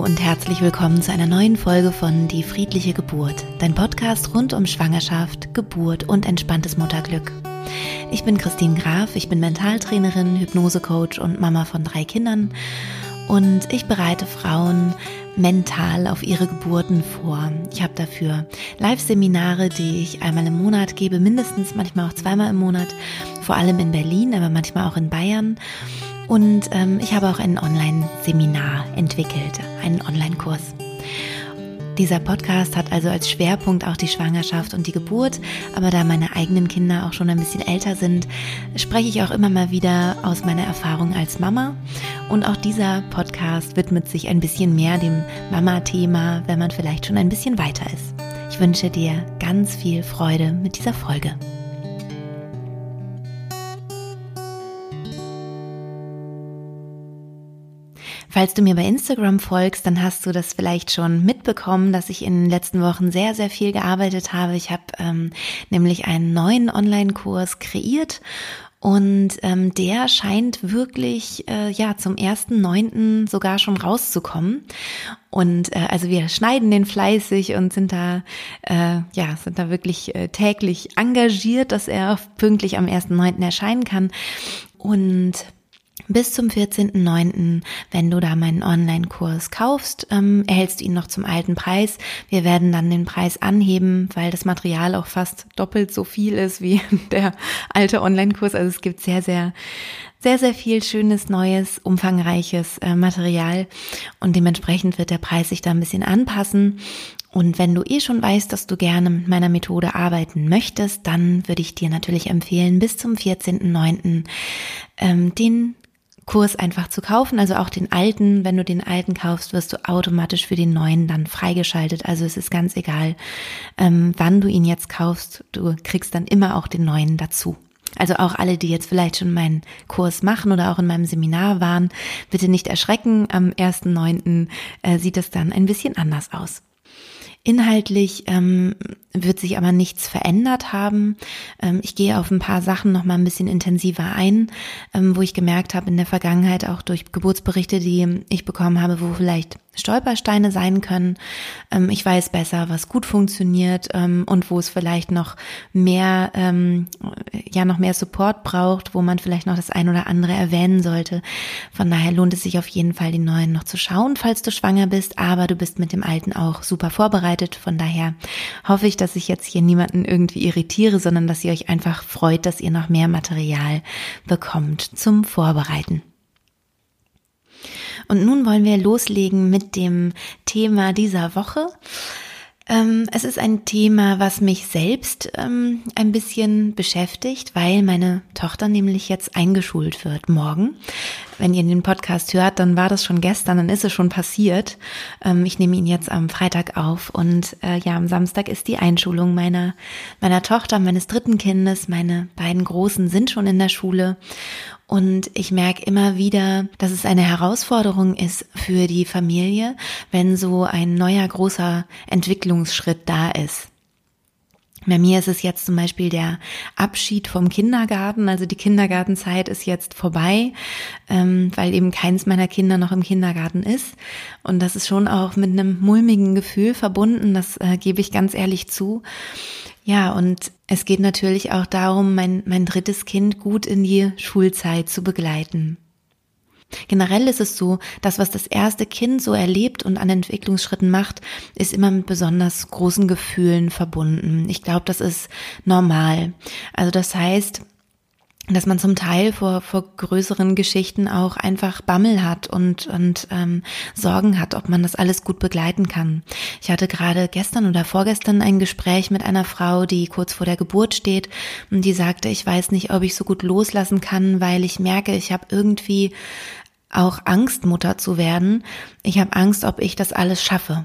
Und herzlich willkommen zu einer neuen Folge von Die friedliche Geburt, dein Podcast rund um Schwangerschaft, Geburt und entspanntes Mutterglück. Ich bin Christine Graf, ich bin Mentaltrainerin, Hypnosecoach und Mama von drei Kindern und ich bereite Frauen mental auf ihre Geburten vor. Ich habe dafür Live-Seminare, die ich einmal im Monat gebe, mindestens manchmal auch zweimal im Monat, vor allem in Berlin, aber manchmal auch in Bayern. Und ähm, ich habe auch ein Online-Seminar entwickelt, einen Online-Kurs. Dieser Podcast hat also als Schwerpunkt auch die Schwangerschaft und die Geburt, aber da meine eigenen Kinder auch schon ein bisschen älter sind, spreche ich auch immer mal wieder aus meiner Erfahrung als Mama. Und auch dieser Podcast widmet sich ein bisschen mehr dem Mama-Thema, wenn man vielleicht schon ein bisschen weiter ist. Ich wünsche dir ganz viel Freude mit dieser Folge. Falls du mir bei Instagram folgst, dann hast du das vielleicht schon mitbekommen, dass ich in den letzten Wochen sehr, sehr viel gearbeitet habe. Ich habe ähm, nämlich einen neuen Online-Kurs kreiert und ähm, der scheint wirklich äh, ja zum ersten neunten sogar schon rauszukommen. Und äh, also wir schneiden den fleißig und sind da äh, ja sind da wirklich äh, täglich engagiert, dass er pünktlich am ersten neunten erscheinen kann. Und bis zum 14.09., wenn du da meinen Online-Kurs kaufst, ähm, erhältst du ihn noch zum alten Preis. Wir werden dann den Preis anheben, weil das Material auch fast doppelt so viel ist wie der alte Online-Kurs. Also es gibt sehr, sehr, sehr, sehr viel schönes, neues, umfangreiches äh, Material und dementsprechend wird der Preis sich da ein bisschen anpassen. Und wenn du eh schon weißt, dass du gerne mit meiner Methode arbeiten möchtest, dann würde ich dir natürlich empfehlen, bis zum 14.09. Ähm, den Kurs einfach zu kaufen. Also auch den alten, wenn du den alten kaufst, wirst du automatisch für den neuen dann freigeschaltet. Also es ist ganz egal, ähm, wann du ihn jetzt kaufst. Du kriegst dann immer auch den neuen dazu. Also auch alle, die jetzt vielleicht schon meinen Kurs machen oder auch in meinem Seminar waren, bitte nicht erschrecken. Am 1.9. Äh, sieht es dann ein bisschen anders aus. Inhaltlich ähm, wird sich aber nichts verändert haben. Ähm, ich gehe auf ein paar Sachen noch mal ein bisschen intensiver ein, ähm, wo ich gemerkt habe in der Vergangenheit auch durch Geburtsberichte, die ich bekommen habe, wo vielleicht Stolpersteine sein können. Ähm, ich weiß besser, was gut funktioniert und wo es vielleicht noch mehr, ja, noch mehr Support braucht, wo man vielleicht noch das ein oder andere erwähnen sollte. Von daher lohnt es sich auf jeden Fall, den neuen noch zu schauen, falls du schwanger bist, aber du bist mit dem alten auch super vorbereitet. Von daher hoffe ich, dass ich jetzt hier niemanden irgendwie irritiere, sondern dass ihr euch einfach freut, dass ihr noch mehr Material bekommt zum Vorbereiten. Und nun wollen wir loslegen mit dem Thema dieser Woche. Ähm, es ist ein Thema, was mich selbst ähm, ein bisschen beschäftigt, weil meine Tochter nämlich jetzt eingeschult wird morgen. Wenn ihr den Podcast hört, dann war das schon gestern, dann ist es schon passiert. Ähm, ich nehme ihn jetzt am Freitag auf und äh, ja, am Samstag ist die Einschulung meiner, meiner Tochter, meines dritten Kindes. Meine beiden Großen sind schon in der Schule und ich merke immer wieder, dass es eine Herausforderung ist für die Familie, wenn so ein neuer großer Entwicklungsschritt da ist. Bei mir ist es jetzt zum Beispiel der Abschied vom Kindergarten. Also die Kindergartenzeit ist jetzt vorbei, ähm, weil eben keins meiner Kinder noch im Kindergarten ist. Und das ist schon auch mit einem mulmigen Gefühl verbunden, das äh, gebe ich ganz ehrlich zu. Ja, und es geht natürlich auch darum, mein, mein drittes Kind gut in die Schulzeit zu begleiten. Generell ist es so, dass was das erste Kind so erlebt und an Entwicklungsschritten macht, ist immer mit besonders großen Gefühlen verbunden. Ich glaube, das ist normal. Also das heißt, dass man zum Teil vor, vor größeren Geschichten auch einfach Bammel hat und, und ähm, Sorgen hat, ob man das alles gut begleiten kann. Ich hatte gerade gestern oder vorgestern ein Gespräch mit einer Frau, die kurz vor der Geburt steht und die sagte, ich weiß nicht, ob ich so gut loslassen kann, weil ich merke, ich habe irgendwie auch Angst, Mutter zu werden. Ich habe Angst, ob ich das alles schaffe.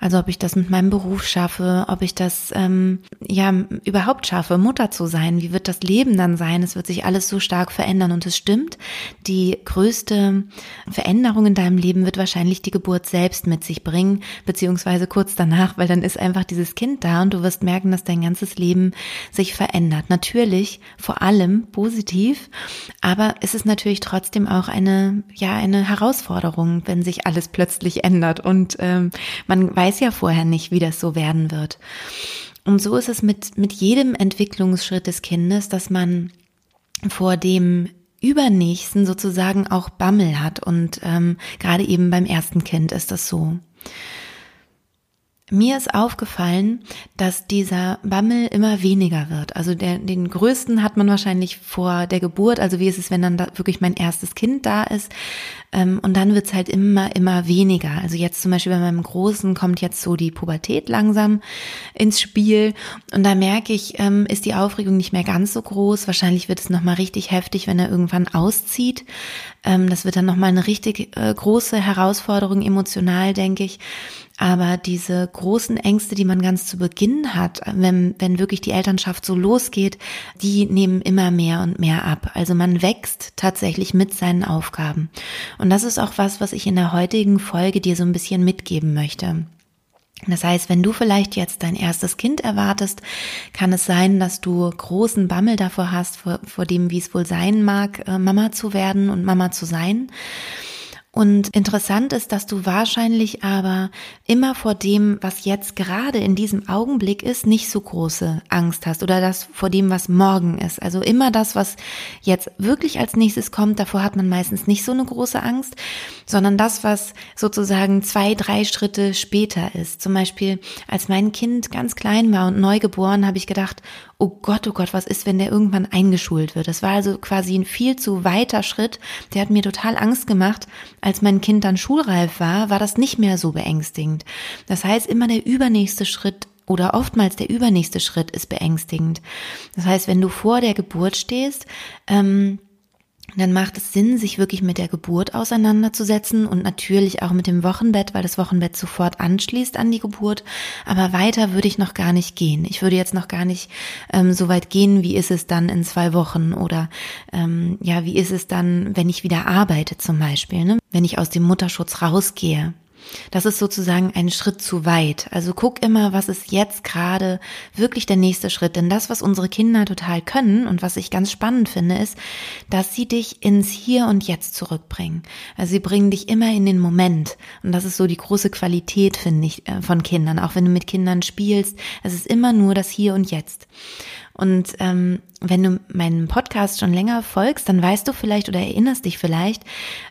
Also ob ich das mit meinem Beruf schaffe, ob ich das ähm, ja überhaupt schaffe, Mutter zu sein. Wie wird das Leben dann sein? Es wird sich alles so stark verändern und es stimmt. Die größte Veränderung in deinem Leben wird wahrscheinlich die Geburt selbst mit sich bringen, beziehungsweise kurz danach, weil dann ist einfach dieses Kind da und du wirst merken, dass dein ganzes Leben sich verändert. Natürlich vor allem positiv, aber es ist natürlich trotzdem auch eine ja eine Herausforderung, wenn sich alles plötzlich ändert und ähm, man man weiß ja vorher nicht, wie das so werden wird. Und so ist es mit, mit jedem Entwicklungsschritt des Kindes, dass man vor dem Übernächsten sozusagen auch Bammel hat. Und ähm, gerade eben beim ersten Kind ist das so. Mir ist aufgefallen, dass dieser Bammel immer weniger wird. Also der, den größten hat man wahrscheinlich vor der Geburt. Also wie ist es, wenn dann da wirklich mein erstes Kind da ist? Ähm, und dann wird's halt immer, immer weniger. Also jetzt zum Beispiel bei meinem Großen kommt jetzt so die Pubertät langsam ins Spiel. Und da merke ich, ähm, ist die Aufregung nicht mehr ganz so groß. Wahrscheinlich wird es nochmal richtig heftig, wenn er irgendwann auszieht. Ähm, das wird dann nochmal eine richtig äh, große Herausforderung emotional, denke ich. Aber diese großen Ängste, die man ganz zu Beginn hat, wenn, wenn wirklich die Elternschaft so losgeht, die nehmen immer mehr und mehr ab. Also man wächst tatsächlich mit seinen Aufgaben. Und das ist auch was, was ich in der heutigen Folge dir so ein bisschen mitgeben möchte. Das heißt, wenn du vielleicht jetzt dein erstes Kind erwartest, kann es sein, dass du großen Bammel davor hast, vor, vor dem, wie es wohl sein mag, äh, Mama zu werden und Mama zu sein. Und interessant ist, dass du wahrscheinlich aber immer vor dem, was jetzt gerade in diesem Augenblick ist, nicht so große Angst hast oder das vor dem, was morgen ist. Also immer das, was jetzt wirklich als nächstes kommt, davor hat man meistens nicht so eine große Angst, sondern das, was sozusagen zwei, drei Schritte später ist. Zum Beispiel, als mein Kind ganz klein war und neu geboren, habe ich gedacht, oh Gott, oh Gott, was ist, wenn der irgendwann eingeschult wird? Das war also quasi ein viel zu weiter Schritt. Der hat mir total Angst gemacht. Als mein Kind dann schulreif war, war das nicht mehr so beängstigend. Das heißt, immer der übernächste Schritt oder oftmals der übernächste Schritt ist beängstigend. Das heißt, wenn du vor der Geburt stehst, ähm, dann macht es Sinn, sich wirklich mit der Geburt auseinanderzusetzen und natürlich auch mit dem Wochenbett, weil das Wochenbett sofort anschließt an die Geburt. Aber weiter würde ich noch gar nicht gehen. Ich würde jetzt noch gar nicht ähm, so weit gehen, wie ist es dann in zwei Wochen oder ähm, ja, wie ist es dann, wenn ich wieder arbeite zum Beispiel, ne? wenn ich aus dem Mutterschutz rausgehe. Das ist sozusagen ein Schritt zu weit. Also guck immer, was ist jetzt gerade wirklich der nächste Schritt. Denn das, was unsere Kinder total können und was ich ganz spannend finde, ist, dass sie dich ins Hier und Jetzt zurückbringen. Also sie bringen dich immer in den Moment. Und das ist so die große Qualität, finde ich, äh, von Kindern. Auch wenn du mit Kindern spielst, es ist immer nur das Hier und Jetzt. Und ähm, wenn du meinen Podcast schon länger folgst, dann weißt du vielleicht oder erinnerst dich vielleicht,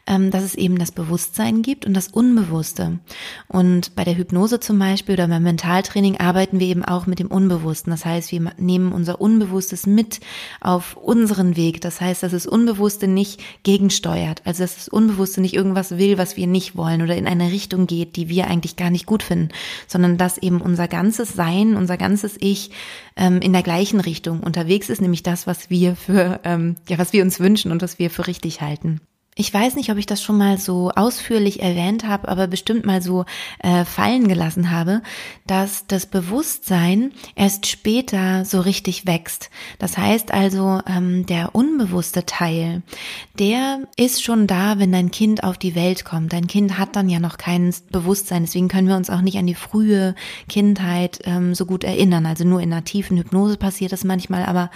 ähm, dass es eben das Bewusstsein gibt und das Unbewusste. Und bei der Hypnose zum Beispiel oder beim Mentaltraining arbeiten wir eben auch mit dem Unbewussten. Das heißt, wir nehmen unser Unbewusstes mit auf unseren Weg. Das heißt, dass das Unbewusste nicht gegensteuert. Also dass das Unbewusste nicht irgendwas will, was wir nicht wollen oder in eine Richtung geht, die wir eigentlich gar nicht gut finden, sondern dass eben unser ganzes Sein, unser ganzes Ich ähm, in der gleichen Richtung unterwegs ist, nämlich das, was wir für, ähm, ja, was wir uns wünschen und was wir für richtig halten. Ich weiß nicht, ob ich das schon mal so ausführlich erwähnt habe, aber bestimmt mal so äh, fallen gelassen habe, dass das Bewusstsein erst später so richtig wächst. Das heißt also, ähm, der unbewusste Teil, der ist schon da, wenn dein Kind auf die Welt kommt. Dein Kind hat dann ja noch kein Bewusstsein, deswegen können wir uns auch nicht an die frühe Kindheit ähm, so gut erinnern. Also nur in einer tiefen Hypnose passiert das manchmal, aber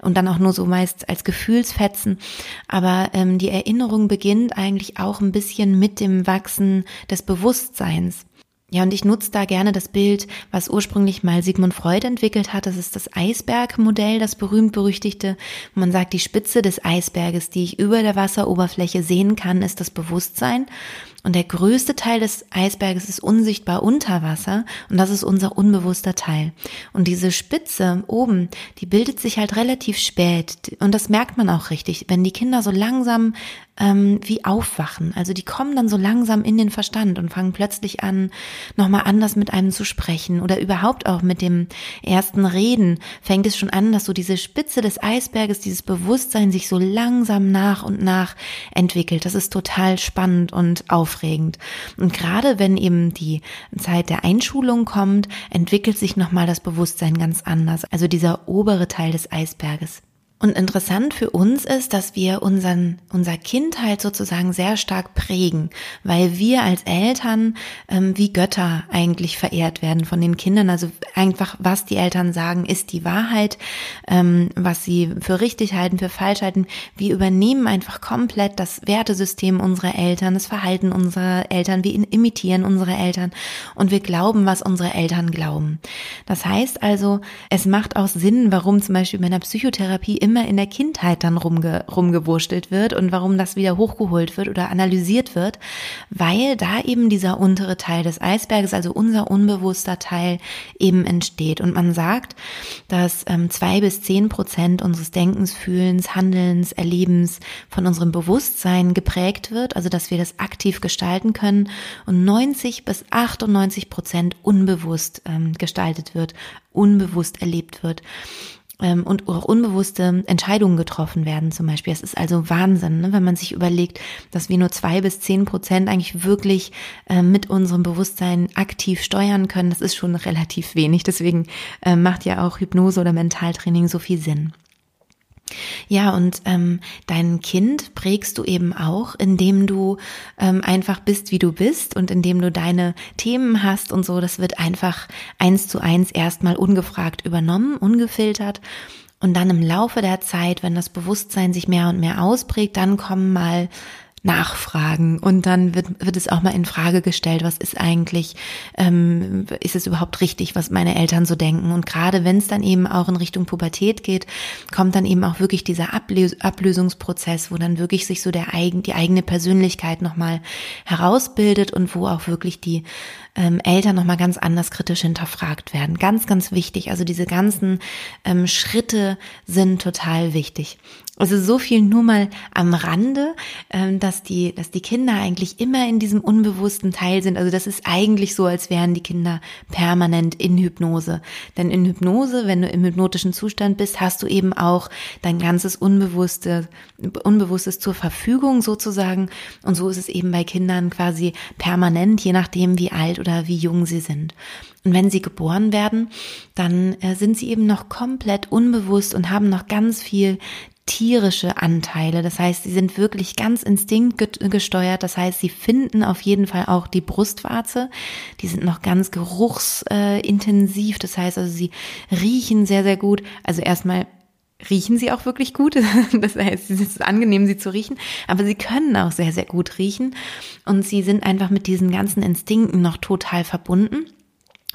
und dann auch nur so meist als Gefühlsfetzen. Aber ähm, die Erinnerung beginnt eigentlich auch ein bisschen mit dem Wachsen des Bewusstseins. Ja, und ich nutze da gerne das Bild, was ursprünglich mal Sigmund Freud entwickelt hat. Das ist das Eisbergmodell, das berühmt-berüchtigte. Man sagt, die Spitze des Eisberges, die ich über der Wasseroberfläche sehen kann, ist das Bewusstsein. Und der größte Teil des Eisberges ist unsichtbar unter Wasser und das ist unser unbewusster Teil. Und diese Spitze oben, die bildet sich halt relativ spät und das merkt man auch richtig, wenn die Kinder so langsam ähm, wie aufwachen. Also die kommen dann so langsam in den Verstand und fangen plötzlich an, nochmal anders mit einem zu sprechen oder überhaupt auch mit dem ersten Reden fängt es schon an, dass so diese Spitze des Eisberges, dieses Bewusstsein sich so langsam nach und nach entwickelt. Das ist total spannend und aufregend. Und gerade wenn eben die Zeit der Einschulung kommt, entwickelt sich nochmal das Bewusstsein ganz anders. Also dieser obere Teil des Eisberges. Und interessant für uns ist, dass wir unseren, unser Kind halt sozusagen sehr stark prägen, weil wir als Eltern ähm, wie Götter eigentlich verehrt werden von den Kindern. Also einfach, was die Eltern sagen, ist die Wahrheit, ähm, was sie für richtig halten, für falsch halten. Wir übernehmen einfach komplett das Wertesystem unserer Eltern, das Verhalten unserer Eltern, wir imitieren unsere Eltern und wir glauben, was unsere Eltern glauben. Das heißt also, es macht auch Sinn, warum zum Beispiel bei einer Psychotherapie immer in der Kindheit dann rumge, rumgewurstelt wird und warum das wieder hochgeholt wird oder analysiert wird, weil da eben dieser untere Teil des Eisberges, also unser unbewusster Teil eben entsteht. Und man sagt, dass ähm, zwei bis zehn Prozent unseres Denkens, Fühlens, Handelns, Erlebens von unserem Bewusstsein geprägt wird, also dass wir das aktiv gestalten können und 90 bis 98 Prozent unbewusst ähm, gestaltet wird, unbewusst erlebt wird und auch unbewusste Entscheidungen getroffen werden zum Beispiel. Es ist also Wahnsinn, ne, wenn man sich überlegt, dass wir nur zwei bis zehn Prozent eigentlich wirklich äh, mit unserem Bewusstsein aktiv steuern können. Das ist schon relativ wenig. Deswegen äh, macht ja auch Hypnose oder Mentaltraining so viel Sinn. Ja, und ähm, dein Kind prägst du eben auch, indem du ähm, einfach bist, wie du bist und indem du deine Themen hast und so. Das wird einfach eins zu eins erstmal ungefragt übernommen, ungefiltert. Und dann im Laufe der Zeit, wenn das Bewusstsein sich mehr und mehr ausprägt, dann kommen mal nachfragen. Und dann wird, wird es auch mal in Frage gestellt, was ist eigentlich, ähm, ist es überhaupt richtig, was meine Eltern so denken? Und gerade wenn es dann eben auch in Richtung Pubertät geht, kommt dann eben auch wirklich dieser Ablös Ablösungsprozess, wo dann wirklich sich so der eigen, die eigene Persönlichkeit nochmal herausbildet und wo auch wirklich die ähm, Eltern nochmal ganz anders kritisch hinterfragt werden. Ganz, ganz wichtig. Also diese ganzen ähm, Schritte sind total wichtig. Also so viel nur mal am Rande, ähm, dass die, dass die Kinder eigentlich immer in diesem unbewussten Teil sind. Also das ist eigentlich so, als wären die Kinder permanent in Hypnose. Denn in Hypnose, wenn du im hypnotischen Zustand bist, hast du eben auch dein ganzes Unbewusste, Unbewusstes zur Verfügung sozusagen. Und so ist es eben bei Kindern quasi permanent, je nachdem wie alt oder wie jung sie sind. Und wenn sie geboren werden, dann äh, sind sie eben noch komplett unbewusst und haben noch ganz viel tierische Anteile. Das heißt, sie sind wirklich ganz instinktgesteuert. Das heißt, sie finden auf jeden Fall auch die Brustwarze. Die sind noch ganz geruchsintensiv. Das heißt also, sie riechen sehr, sehr gut. Also erstmal riechen sie auch wirklich gut. Das heißt, es ist angenehm, sie zu riechen, aber sie können auch sehr, sehr gut riechen und sie sind einfach mit diesen ganzen Instinkten noch total verbunden.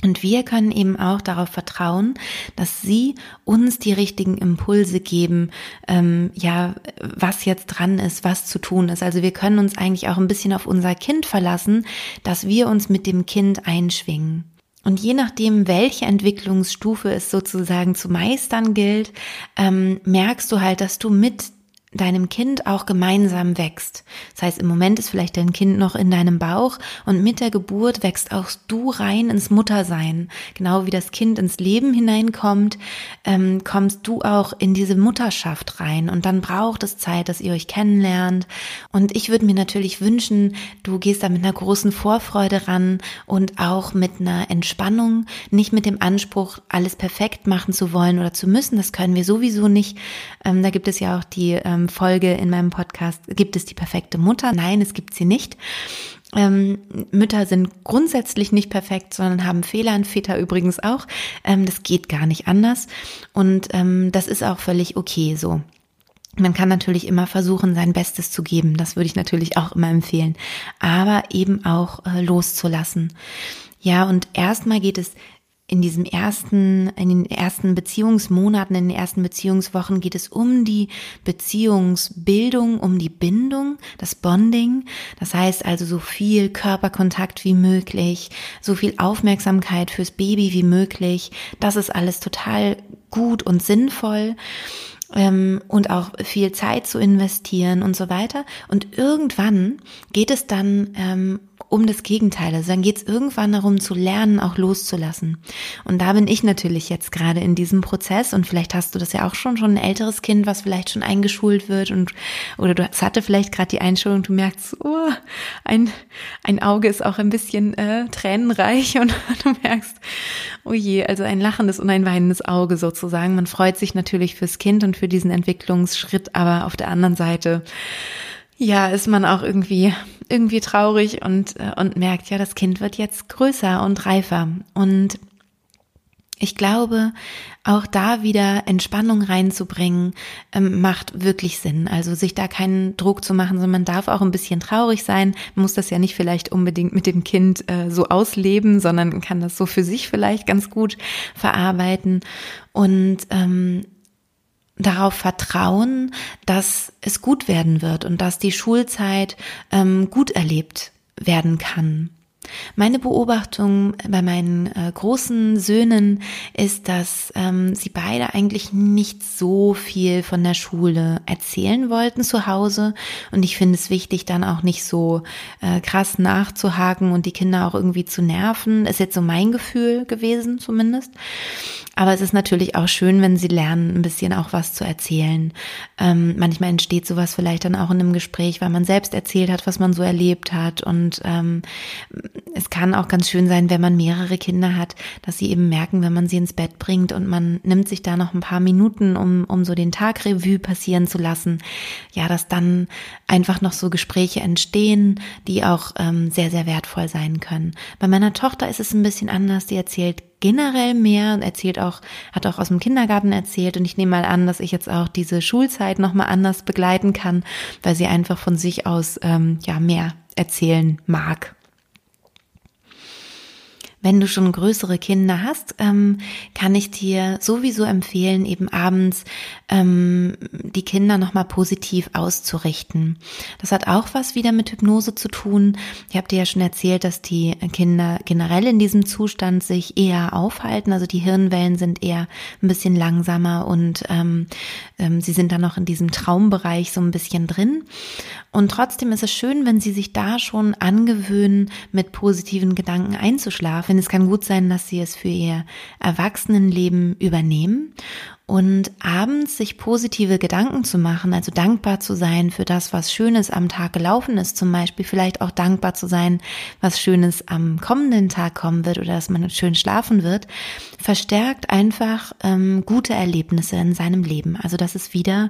Und wir können eben auch darauf vertrauen, dass sie uns die richtigen Impulse geben, ähm, ja, was jetzt dran ist, was zu tun ist. Also wir können uns eigentlich auch ein bisschen auf unser Kind verlassen, dass wir uns mit dem Kind einschwingen. Und je nachdem, welche Entwicklungsstufe es sozusagen zu meistern gilt, ähm, merkst du halt, dass du mit deinem Kind auch gemeinsam wächst. Das heißt, im Moment ist vielleicht dein Kind noch in deinem Bauch und mit der Geburt wächst auch du rein ins Muttersein. Genau wie das Kind ins Leben hineinkommt, ähm, kommst du auch in diese Mutterschaft rein und dann braucht es Zeit, dass ihr euch kennenlernt. Und ich würde mir natürlich wünschen, du gehst da mit einer großen Vorfreude ran und auch mit einer Entspannung, nicht mit dem Anspruch, alles perfekt machen zu wollen oder zu müssen. Das können wir sowieso nicht. Ähm, da gibt es ja auch die ähm, ähm, Folge in meinem Podcast, gibt es die perfekte Mutter? Nein, es gibt sie nicht. Ähm, Mütter sind grundsätzlich nicht perfekt, sondern haben Fehler, und Väter übrigens auch. Ähm, das geht gar nicht anders. Und ähm, das ist auch völlig okay so. Man kann natürlich immer versuchen, sein Bestes zu geben. Das würde ich natürlich auch immer empfehlen. Aber eben auch äh, loszulassen. Ja, und erstmal geht es in diesem ersten, in den ersten Beziehungsmonaten, in den ersten Beziehungswochen geht es um die Beziehungsbildung, um die Bindung, das Bonding. Das heißt also so viel Körperkontakt wie möglich, so viel Aufmerksamkeit fürs Baby wie möglich. Das ist alles total gut und sinnvoll ähm, und auch viel Zeit zu investieren und so weiter. Und irgendwann geht es dann ähm, um das Gegenteil. Also dann geht es irgendwann darum zu lernen, auch loszulassen. Und da bin ich natürlich jetzt gerade in diesem Prozess und vielleicht hast du das ja auch schon, schon ein älteres Kind, was vielleicht schon eingeschult wird und oder du hatte vielleicht gerade die Einschulung, du merkst, oh, ein, ein Auge ist auch ein bisschen äh, tränenreich und du merkst, oh je, also ein lachendes und ein weinendes Auge sozusagen. Man freut sich natürlich fürs Kind und für diesen Entwicklungsschritt, aber auf der anderen Seite ja, ist man auch irgendwie, irgendwie traurig und, äh, und merkt, ja, das Kind wird jetzt größer und reifer. Und ich glaube, auch da wieder Entspannung reinzubringen, ähm, macht wirklich Sinn. Also sich da keinen Druck zu machen, sondern man darf auch ein bisschen traurig sein. Muss das ja nicht vielleicht unbedingt mit dem Kind äh, so ausleben, sondern kann das so für sich vielleicht ganz gut verarbeiten. Und ähm, darauf vertrauen, dass es gut werden wird und dass die Schulzeit ähm, gut erlebt werden kann. Meine Beobachtung bei meinen äh, großen Söhnen ist, dass ähm, sie beide eigentlich nicht so viel von der Schule erzählen wollten zu Hause. Und ich finde es wichtig, dann auch nicht so äh, krass nachzuhaken und die Kinder auch irgendwie zu nerven. Ist jetzt so mein Gefühl gewesen zumindest. Aber es ist natürlich auch schön, wenn sie lernen, ein bisschen auch was zu erzählen. Ähm, manchmal entsteht sowas vielleicht dann auch in einem Gespräch, weil man selbst erzählt hat, was man so erlebt hat. Und ähm, es kann auch ganz schön sein, wenn man mehrere Kinder hat, dass sie eben merken, wenn man sie ins Bett bringt und man nimmt sich da noch ein paar Minuten, um, um so den Tag Revue passieren zu lassen. Ja, dass dann einfach noch so Gespräche entstehen, die auch ähm, sehr, sehr wertvoll sein können. Bei meiner Tochter ist es ein bisschen anders. Die erzählt generell mehr und erzählt auch, hat auch aus dem Kindergarten erzählt und ich nehme mal an, dass ich jetzt auch diese Schulzeit nochmal anders begleiten kann, weil sie einfach von sich aus ähm, ja mehr erzählen mag. Wenn du schon größere Kinder hast, ähm, kann ich dir sowieso empfehlen, eben abends ähm, die Kinder nochmal positiv auszurichten. Das hat auch was wieder mit Hypnose zu tun. Ich habe dir ja schon erzählt, dass die Kinder generell in diesem Zustand sich eher aufhalten. Also die Hirnwellen sind eher ein bisschen langsamer und ähm, ähm, sie sind dann noch in diesem Traumbereich so ein bisschen drin. Und trotzdem ist es schön, wenn sie sich da schon angewöhnen, mit positiven Gedanken einzuschlafen. Es kann gut sein, dass sie es für ihr Erwachsenenleben übernehmen und abends sich positive Gedanken zu machen, also dankbar zu sein für das, was Schönes am Tag gelaufen ist, zum Beispiel vielleicht auch dankbar zu sein, was Schönes am kommenden Tag kommen wird oder dass man schön schlafen wird, verstärkt einfach ähm, gute Erlebnisse in seinem Leben. Also das ist wieder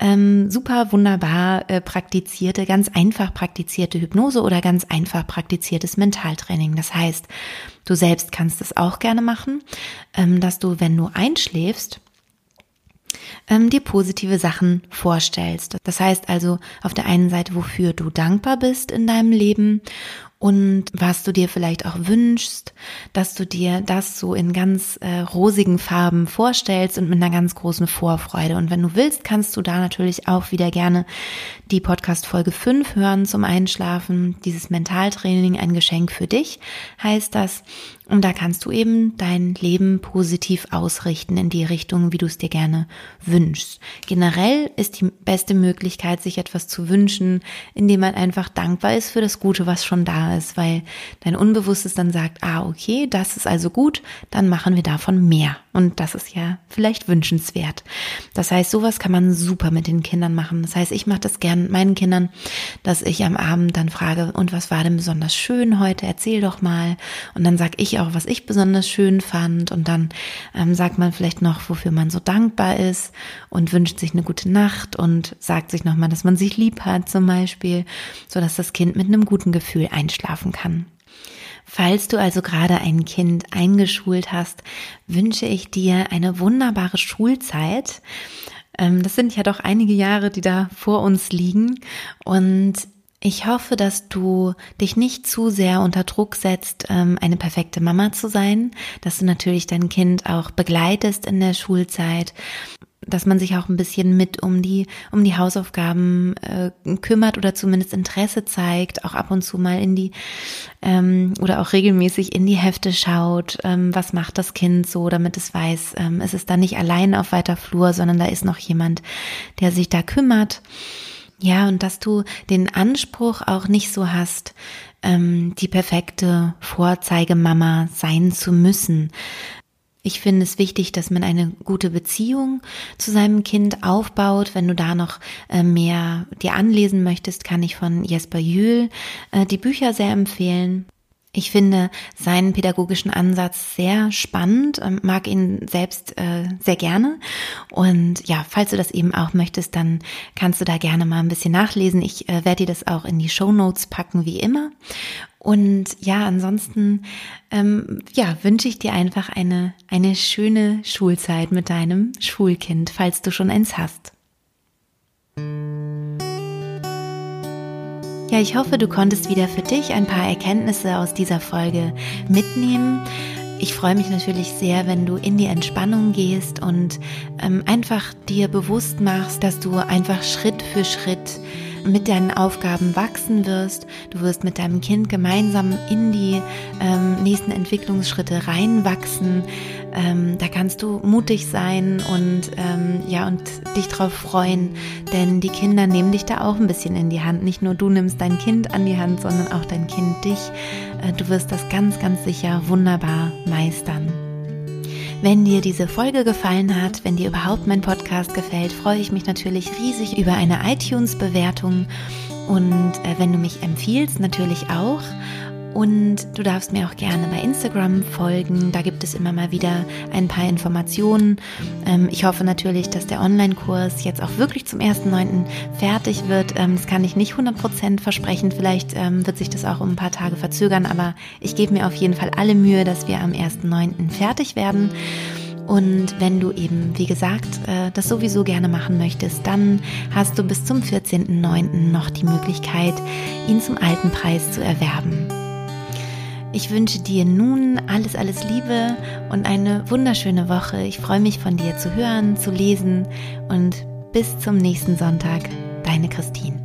ähm, super wunderbar äh, praktizierte, ganz einfach praktizierte Hypnose oder ganz einfach praktiziertes Mentaltraining. Das heißt, du selbst kannst es auch gerne machen, ähm, dass du, wenn du einschläfst, ähm, dir positive Sachen vorstellst. Das heißt also auf der einen Seite, wofür du dankbar bist in deinem Leben und was du dir vielleicht auch wünschst, dass du dir das so in ganz äh, rosigen Farben vorstellst und mit einer ganz großen Vorfreude. Und wenn du willst, kannst du da natürlich auch wieder gerne die Podcast Folge 5 hören zum Einschlafen. Dieses Mentaltraining, ein Geschenk für dich, heißt das. Und da kannst du eben dein Leben positiv ausrichten in die Richtung, wie du es dir gerne wünschst. Generell ist die beste Möglichkeit, sich etwas zu wünschen, indem man einfach dankbar ist für das Gute, was schon da ist, weil dein Unbewusstes dann sagt, ah, okay, das ist also gut, dann machen wir davon mehr. Und das ist ja vielleicht wünschenswert. Das heißt, sowas kann man super mit den Kindern machen. Das heißt, ich mache das gern mit meinen Kindern, dass ich am Abend dann frage, und was war denn besonders schön heute? Erzähl doch mal. Und dann sag ich auch, was ich besonders schön fand. Und dann ähm, sagt man vielleicht noch, wofür man so dankbar ist und wünscht sich eine gute Nacht und sagt sich nochmal, dass man sich lieb hat zum Beispiel, so dass das Kind mit einem guten Gefühl einschlafen kann. Falls du also gerade ein Kind eingeschult hast, wünsche ich dir eine wunderbare Schulzeit. Ähm, das sind ja doch einige Jahre, die da vor uns liegen. Und ich hoffe, dass du dich nicht zu sehr unter Druck setzt, ähm, eine perfekte Mama zu sein, dass du natürlich dein Kind auch begleitest in der Schulzeit, dass man sich auch ein bisschen mit um die um die Hausaufgaben äh, kümmert oder zumindest Interesse zeigt, auch ab und zu mal in die ähm, oder auch regelmäßig in die Hefte schaut, ähm, was macht das Kind so, damit es weiß, ähm, es ist da nicht allein auf weiter Flur, sondern da ist noch jemand, der sich da kümmert Ja, und dass du den Anspruch auch nicht so hast, ähm, die perfekte Vorzeigemama sein zu müssen. Ich finde es wichtig, dass man eine gute Beziehung zu seinem Kind aufbaut. Wenn du da noch äh, mehr dir anlesen möchtest, kann ich von Jesper Jühl äh, die Bücher sehr empfehlen. Ich finde seinen pädagogischen Ansatz sehr spannend, ähm, mag ihn selbst äh, sehr gerne. Und ja, falls du das eben auch möchtest, dann kannst du da gerne mal ein bisschen nachlesen. Ich äh, werde dir das auch in die Show Notes packen, wie immer. Und ja, ansonsten ähm, ja, wünsche ich dir einfach eine, eine schöne Schulzeit mit deinem Schulkind, falls du schon eins hast. Ja, ich hoffe, du konntest wieder für dich ein paar Erkenntnisse aus dieser Folge mitnehmen. Ich freue mich natürlich sehr, wenn du in die Entspannung gehst und ähm, einfach dir bewusst machst, dass du einfach Schritt für Schritt mit deinen Aufgaben wachsen wirst. Du wirst mit deinem Kind gemeinsam in die ähm, nächsten Entwicklungsschritte reinwachsen. Ähm, da kannst du mutig sein und ähm, ja und dich drauf freuen, denn die Kinder nehmen dich da auch ein bisschen in die Hand. Nicht nur du nimmst dein Kind an die Hand, sondern auch dein Kind dich. Äh, du wirst das ganz, ganz sicher wunderbar meistern. Wenn dir diese Folge gefallen hat, wenn dir überhaupt mein Podcast gefällt, freue ich mich natürlich riesig über eine iTunes-Bewertung und äh, wenn du mich empfiehlst, natürlich auch. Und du darfst mir auch gerne bei Instagram folgen. Da gibt es immer mal wieder ein paar Informationen. Ähm, ich hoffe natürlich, dass der Online-Kurs jetzt auch wirklich zum 1.9. fertig wird. Ähm, das kann ich nicht 100% versprechen. Vielleicht ähm, wird sich das auch um ein paar Tage verzögern. Aber ich gebe mir auf jeden Fall alle Mühe, dass wir am 1.9. fertig werden. Und wenn du eben, wie gesagt, äh, das sowieso gerne machen möchtest, dann hast du bis zum 14.09. noch die Möglichkeit, ihn zum alten Preis zu erwerben. Ich wünsche dir nun alles, alles Liebe und eine wunderschöne Woche. Ich freue mich von dir zu hören, zu lesen und bis zum nächsten Sonntag. Deine Christine.